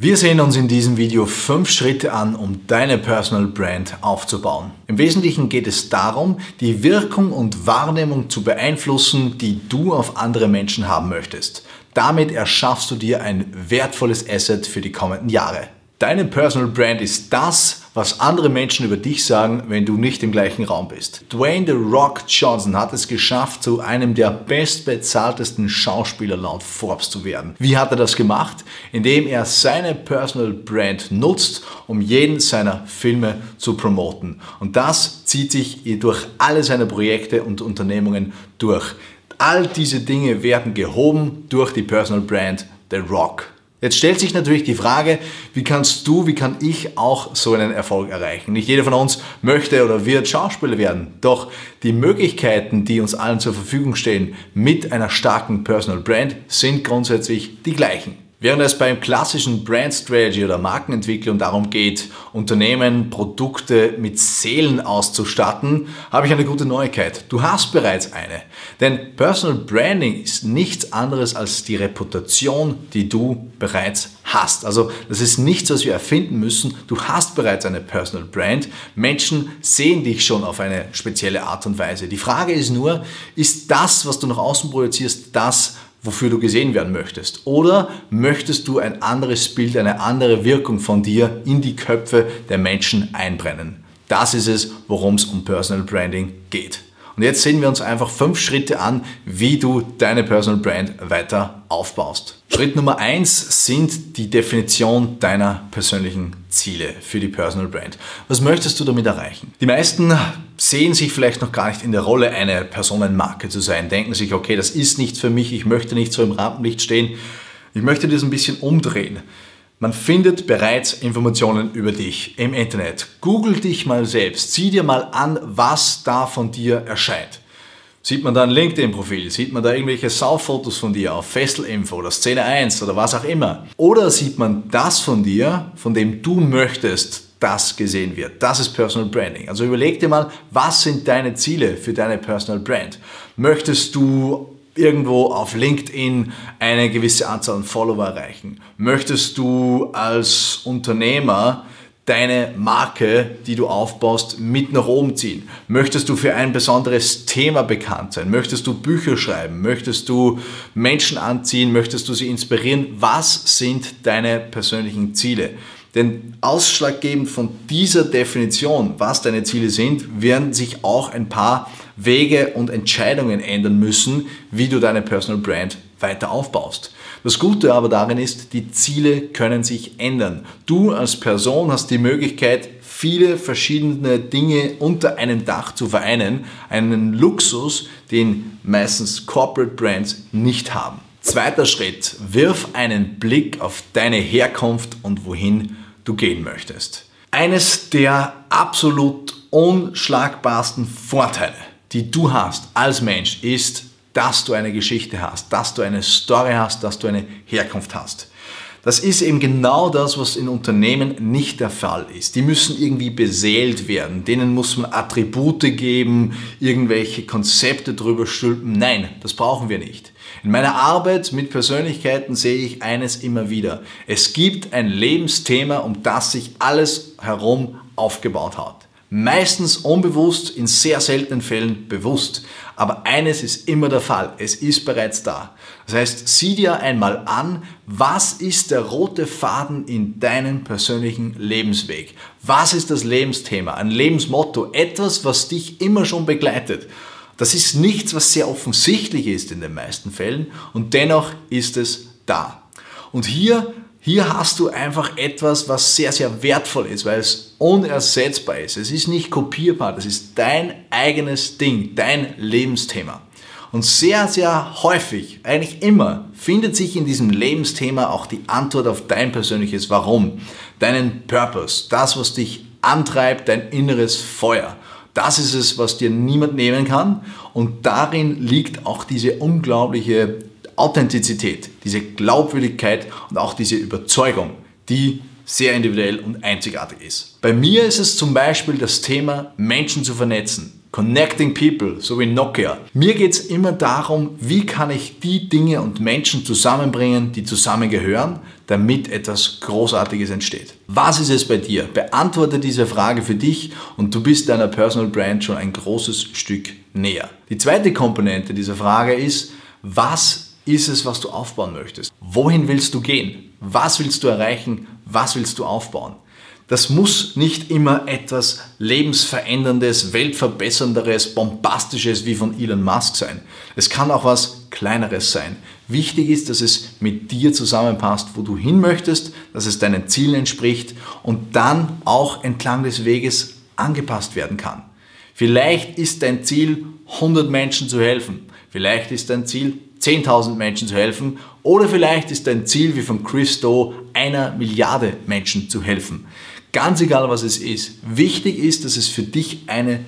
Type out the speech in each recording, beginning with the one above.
Wir sehen uns in diesem Video fünf Schritte an, um deine Personal Brand aufzubauen. Im Wesentlichen geht es darum, die Wirkung und Wahrnehmung zu beeinflussen, die du auf andere Menschen haben möchtest. Damit erschaffst du dir ein wertvolles Asset für die kommenden Jahre. Deine Personal Brand ist das, was andere Menschen über dich sagen, wenn du nicht im gleichen Raum bist. Dwayne The Rock Johnson hat es geschafft, zu einem der bestbezahltesten Schauspieler laut Forbes zu werden. Wie hat er das gemacht? Indem er seine Personal Brand nutzt, um jeden seiner Filme zu promoten. Und das zieht sich durch alle seine Projekte und Unternehmungen durch. All diese Dinge werden gehoben durch die Personal Brand The Rock. Jetzt stellt sich natürlich die Frage, wie kannst du, wie kann ich auch so einen Erfolg erreichen? Nicht jeder von uns möchte oder wird Schauspieler werden. Doch die Möglichkeiten, die uns allen zur Verfügung stehen mit einer starken Personal Brand, sind grundsätzlich die gleichen. Während es beim klassischen Brand Strategy oder Markenentwicklung darum geht, Unternehmen, Produkte mit Seelen auszustatten, habe ich eine gute Neuigkeit. Du hast bereits eine. Denn Personal Branding ist nichts anderes als die Reputation, die du bereits hast. Also das ist nichts, was wir erfinden müssen. Du hast bereits eine Personal Brand. Menschen sehen dich schon auf eine spezielle Art und Weise. Die Frage ist nur, ist das, was du nach außen projizierst, das, wofür du gesehen werden möchtest? Oder möchtest du ein anderes Bild, eine andere Wirkung von dir in die Köpfe der Menschen einbrennen? Das ist es, worum es um Personal Branding geht. Und jetzt sehen wir uns einfach fünf Schritte an, wie du deine Personal Brand weiter aufbaust. Schritt Nummer eins sind die Definition deiner persönlichen Ziele für die Personal Brand. Was möchtest du damit erreichen? Die meisten sehen sich vielleicht noch gar nicht in der Rolle, eine Personenmarke zu sein, denken sich, okay, das ist nichts für mich, ich möchte nicht so im Rampenlicht stehen. Ich möchte das ein bisschen umdrehen. Man findet bereits Informationen über dich im Internet. Google dich mal selbst. Sieh dir mal an, was da von dir erscheint. Sieht man da ein LinkedIn-Profil? Sieht man da irgendwelche Sauffotos von dir auf Fesselinfo oder Szene 1 oder was auch immer? Oder sieht man das von dir, von dem du möchtest, dass gesehen wird? Das ist Personal Branding. Also überleg dir mal, was sind deine Ziele für deine Personal Brand? Möchtest du irgendwo auf LinkedIn eine gewisse Anzahl an Follower erreichen? Möchtest du als Unternehmer deine Marke, die du aufbaust, mit nach oben ziehen? Möchtest du für ein besonderes Thema bekannt sein? Möchtest du Bücher schreiben? Möchtest du Menschen anziehen? Möchtest du sie inspirieren? Was sind deine persönlichen Ziele? Denn ausschlaggebend von dieser Definition, was deine Ziele sind, werden sich auch ein paar Wege und Entscheidungen ändern müssen, wie du deine Personal Brand weiter aufbaust. Das Gute aber darin ist, die Ziele können sich ändern. Du als Person hast die Möglichkeit, viele verschiedene Dinge unter einem Dach zu vereinen. Einen Luxus, den meistens Corporate Brands nicht haben. Zweiter Schritt, wirf einen Blick auf deine Herkunft und wohin du gehen möchtest. Eines der absolut unschlagbarsten Vorteile, die du hast als Mensch, ist, dass du eine Geschichte hast, dass du eine Story hast, dass du eine Herkunft hast. Das ist eben genau das, was in Unternehmen nicht der Fall ist. Die müssen irgendwie beseelt werden, denen muss man Attribute geben, irgendwelche Konzepte drüber stülpen. Nein, das brauchen wir nicht. In meiner Arbeit mit Persönlichkeiten sehe ich eines immer wieder. Es gibt ein Lebensthema, um das sich alles herum aufgebaut hat. Meistens unbewusst, in sehr seltenen Fällen bewusst. Aber eines ist immer der Fall, es ist bereits da. Das heißt, sieh dir einmal an, was ist der rote Faden in deinem persönlichen Lebensweg? Was ist das Lebensthema, ein Lebensmotto, etwas, was dich immer schon begleitet? Das ist nichts, was sehr offensichtlich ist in den meisten Fällen und dennoch ist es da. Und hier hier hast du einfach etwas, was sehr, sehr wertvoll ist, weil es unersetzbar ist. Es ist nicht kopierbar, das ist dein eigenes Ding, dein Lebensthema. Und sehr, sehr häufig, eigentlich immer, findet sich in diesem Lebensthema auch die Antwort auf dein persönliches Warum, deinen Purpose, das, was dich antreibt, dein inneres Feuer. Das ist es, was dir niemand nehmen kann. Und darin liegt auch diese unglaubliche Authentizität, diese Glaubwürdigkeit und auch diese Überzeugung, die sehr individuell und einzigartig ist. Bei mir ist es zum Beispiel das Thema Menschen zu vernetzen. Connecting People, so wie Nokia. Mir geht es immer darum, wie kann ich die Dinge und Menschen zusammenbringen, die zusammengehören, damit etwas Großartiges entsteht. Was ist es bei dir? Beantworte diese Frage für dich und du bist deiner Personal Brand schon ein großes Stück näher. Die zweite Komponente dieser Frage ist, was ist es, was du aufbauen möchtest? Wohin willst du gehen? Was willst du erreichen? Was willst du aufbauen? Das muss nicht immer etwas lebensveränderndes, weltverbessernderes, bombastisches wie von Elon Musk sein. Es kann auch was kleineres sein. Wichtig ist, dass es mit dir zusammenpasst, wo du hin möchtest, dass es deinen Zielen entspricht und dann auch entlang des Weges angepasst werden kann. Vielleicht ist dein Ziel, 100 Menschen zu helfen. Vielleicht ist dein Ziel, 10.000 Menschen zu helfen. Oder vielleicht ist dein Ziel, wie von Chris Doe, einer Milliarde Menschen zu helfen. Ganz egal, was es ist. Wichtig ist, dass es für dich eine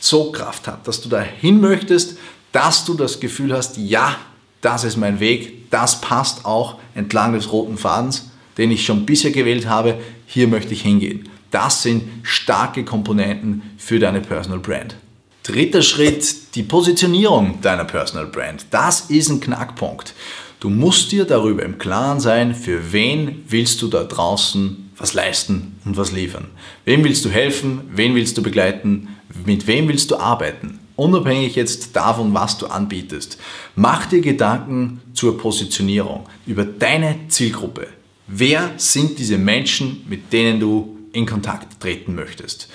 Sogkraft hat, dass du dahin möchtest, dass du das Gefühl hast, ja, das ist mein Weg, das passt auch entlang des roten Fadens, den ich schon bisher gewählt habe, hier möchte ich hingehen. Das sind starke Komponenten für deine Personal Brand. Dritter Schritt, die Positionierung deiner Personal Brand. Das ist ein Knackpunkt. Du musst dir darüber im Klaren sein, für wen willst du da draußen was leisten und was liefern. Wem willst du helfen? Wen willst du begleiten? Mit wem willst du arbeiten? Unabhängig jetzt davon, was du anbietest. Mach dir Gedanken zur Positionierung über deine Zielgruppe. Wer sind diese Menschen, mit denen du in Kontakt treten möchtest?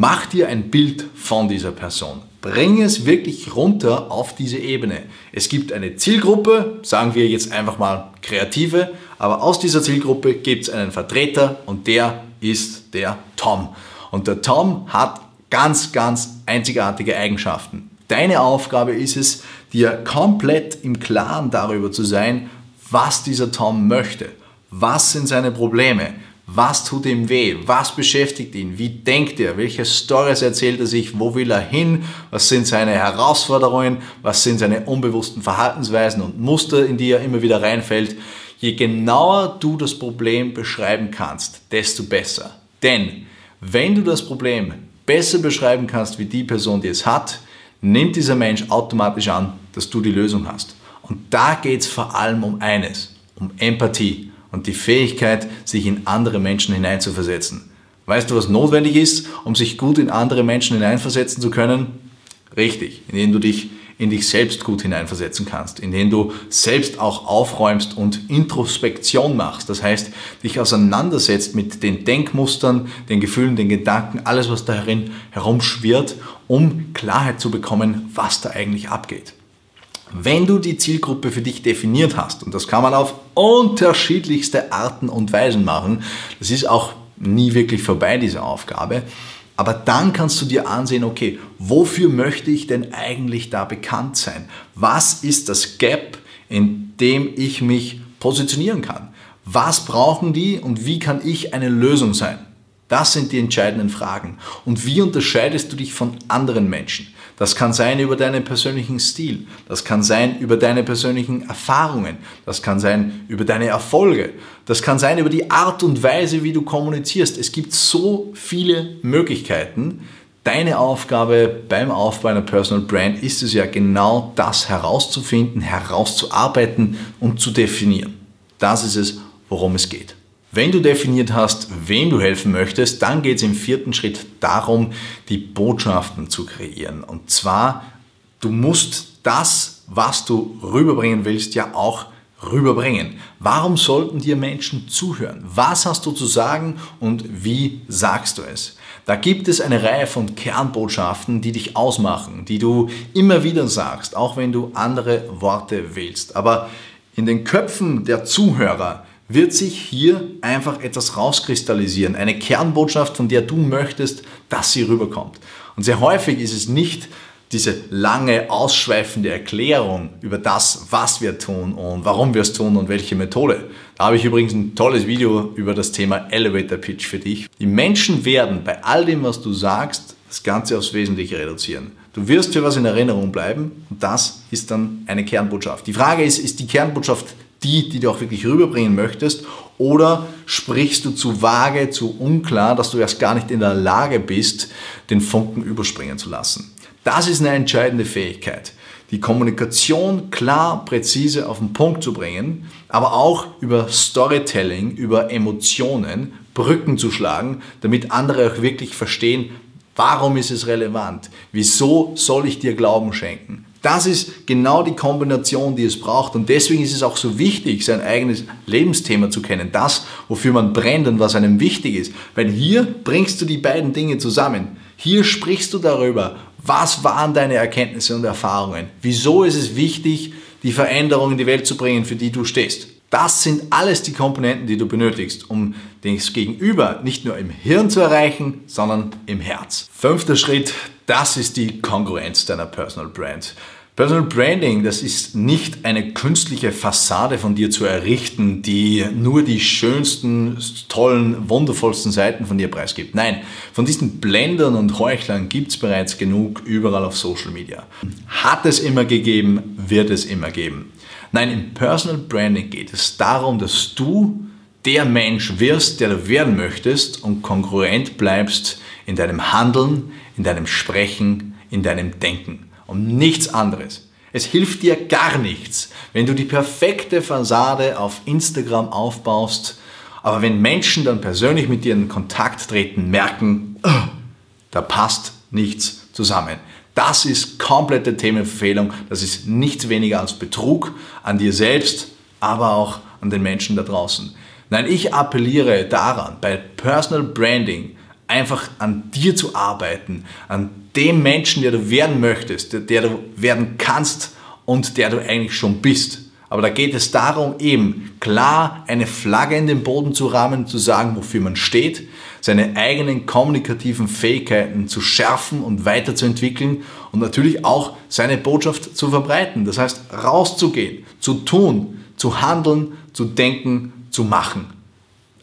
Mach dir ein Bild von dieser Person. Bring es wirklich runter auf diese Ebene. Es gibt eine Zielgruppe, sagen wir jetzt einfach mal Kreative, aber aus dieser Zielgruppe gibt es einen Vertreter und der ist der Tom. Und der Tom hat ganz, ganz einzigartige Eigenschaften. Deine Aufgabe ist es, dir komplett im Klaren darüber zu sein, was dieser Tom möchte. Was sind seine Probleme? Was tut ihm weh? Was beschäftigt ihn? Wie denkt er? Welche Stories erzählt er sich? Wo will er hin? Was sind seine Herausforderungen? Was sind seine unbewussten Verhaltensweisen und Muster, in die er immer wieder reinfällt? Je genauer du das Problem beschreiben kannst, desto besser. Denn wenn du das Problem besser beschreiben kannst wie die Person, die es hat, nimmt dieser Mensch automatisch an, dass du die Lösung hast. Und da geht es vor allem um eines, um Empathie und die Fähigkeit, sich in andere Menschen hineinzuversetzen. Weißt du, was notwendig ist, um sich gut in andere Menschen hineinversetzen zu können? Richtig, indem du dich in dich selbst gut hineinversetzen kannst, indem du selbst auch aufräumst und Introspektion machst. Das heißt, dich auseinandersetzt mit den Denkmustern, den Gefühlen, den Gedanken, alles, was darin herumschwirrt, um Klarheit zu bekommen, was da eigentlich abgeht. Wenn du die Zielgruppe für dich definiert hast, und das kann man auf unterschiedlichste Arten und Weisen machen, das ist auch nie wirklich vorbei, diese Aufgabe, aber dann kannst du dir ansehen, okay, wofür möchte ich denn eigentlich da bekannt sein? Was ist das Gap, in dem ich mich positionieren kann? Was brauchen die und wie kann ich eine Lösung sein? Das sind die entscheidenden Fragen. Und wie unterscheidest du dich von anderen Menschen? Das kann sein über deinen persönlichen Stil, das kann sein über deine persönlichen Erfahrungen, das kann sein über deine Erfolge, das kann sein über die Art und Weise, wie du kommunizierst. Es gibt so viele Möglichkeiten. Deine Aufgabe beim Aufbau einer Personal Brand ist es ja genau das herauszufinden, herauszuarbeiten und zu definieren. Das ist es, worum es geht. Wenn du definiert hast, wem du helfen möchtest, dann geht es im vierten Schritt darum, die Botschaften zu kreieren. Und zwar, du musst das, was du rüberbringen willst, ja auch rüberbringen. Warum sollten dir Menschen zuhören? Was hast du zu sagen und wie sagst du es? Da gibt es eine Reihe von Kernbotschaften, die dich ausmachen, die du immer wieder sagst, auch wenn du andere Worte wählst. Aber in den Köpfen der Zuhörer wird sich hier einfach etwas rauskristallisieren. Eine Kernbotschaft, von der du möchtest, dass sie rüberkommt. Und sehr häufig ist es nicht diese lange, ausschweifende Erklärung über das, was wir tun und warum wir es tun und welche Methode. Da habe ich übrigens ein tolles Video über das Thema Elevator Pitch für dich. Die Menschen werden bei all dem, was du sagst, das Ganze aufs Wesentliche reduzieren. Du wirst für was in Erinnerung bleiben und das ist dann eine Kernbotschaft. Die Frage ist, ist die Kernbotschaft die, die du auch wirklich rüberbringen möchtest? Oder sprichst du zu vage, zu unklar, dass du erst gar nicht in der Lage bist, den Funken überspringen zu lassen? Das ist eine entscheidende Fähigkeit. Die Kommunikation klar, präzise auf den Punkt zu bringen, aber auch über Storytelling, über Emotionen Brücken zu schlagen, damit andere auch wirklich verstehen, warum ist es relevant, wieso soll ich dir Glauben schenken. Das ist genau die Kombination, die es braucht. Und deswegen ist es auch so wichtig, sein eigenes Lebensthema zu kennen. Das, wofür man brennt und was einem wichtig ist. Weil hier bringst du die beiden Dinge zusammen. Hier sprichst du darüber, was waren deine Erkenntnisse und Erfahrungen. Wieso ist es wichtig, die Veränderung in die Welt zu bringen, für die du stehst. Das sind alles die Komponenten, die du benötigst, um das Gegenüber nicht nur im Hirn zu erreichen, sondern im Herz. Fünfter Schritt, das ist die Kongruenz deiner Personal Brand. Personal Branding, das ist nicht eine künstliche Fassade von dir zu errichten, die nur die schönsten, tollen, wundervollsten Seiten von dir preisgibt. Nein, von diesen Blendern und Heuchlern gibt es bereits genug überall auf Social Media. Hat es immer gegeben, wird es immer geben. Nein, im Personal Branding geht es darum, dass du der Mensch wirst, der du werden möchtest und kongruent bleibst in deinem Handeln, in deinem Sprechen, in deinem Denken. Und nichts anderes. Es hilft dir gar nichts, wenn du die perfekte Fassade auf Instagram aufbaust, aber wenn Menschen dann persönlich mit dir in Kontakt treten, merken, da passt nichts zusammen. Das ist komplette Themenverfehlung. Das ist nichts weniger als Betrug an dir selbst, aber auch an den Menschen da draußen. Nein, ich appelliere daran, bei Personal Branding einfach an dir zu arbeiten, an dem Menschen, der du werden möchtest, der, der du werden kannst und der du eigentlich schon bist. Aber da geht es darum, eben klar eine Flagge in den Boden zu rahmen, zu sagen, wofür man steht, seine eigenen kommunikativen Fähigkeiten zu schärfen und weiterzuentwickeln und natürlich auch seine Botschaft zu verbreiten. Das heißt, rauszugehen, zu tun, zu handeln, zu denken, zu machen.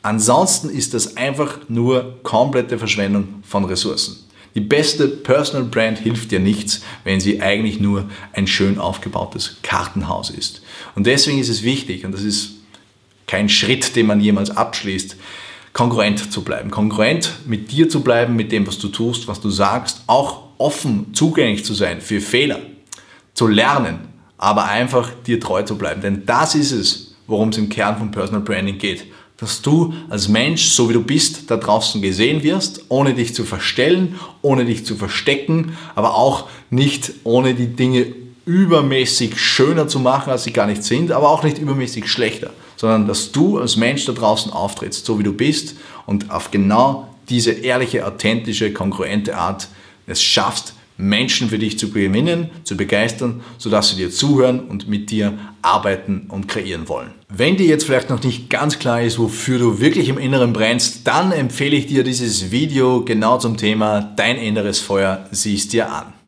Ansonsten ist das einfach nur komplette Verschwendung von Ressourcen. Die beste Personal Brand hilft dir nichts, wenn sie eigentlich nur ein schön aufgebautes Kartenhaus ist. Und deswegen ist es wichtig, und das ist kein Schritt, den man jemals abschließt, kongruent zu bleiben. Kongruent mit dir zu bleiben, mit dem, was du tust, was du sagst, auch offen, zugänglich zu sein für Fehler, zu lernen, aber einfach dir treu zu bleiben. Denn das ist es, worum es im Kern von Personal Branding geht dass du als Mensch, so wie du bist, da draußen gesehen wirst, ohne dich zu verstellen, ohne dich zu verstecken, aber auch nicht ohne die Dinge übermäßig schöner zu machen, als sie gar nicht sind, aber auch nicht übermäßig schlechter, sondern dass du als Mensch da draußen auftrittst, so wie du bist und auf genau diese ehrliche, authentische, kongruente Art es schaffst, Menschen für dich zu gewinnen, zu begeistern, sodass sie dir zuhören und mit dir arbeiten und kreieren wollen. Wenn dir jetzt vielleicht noch nicht ganz klar ist, wofür du wirklich im Inneren brennst, dann empfehle ich dir dieses Video genau zum Thema Dein inneres Feuer siehst dir an.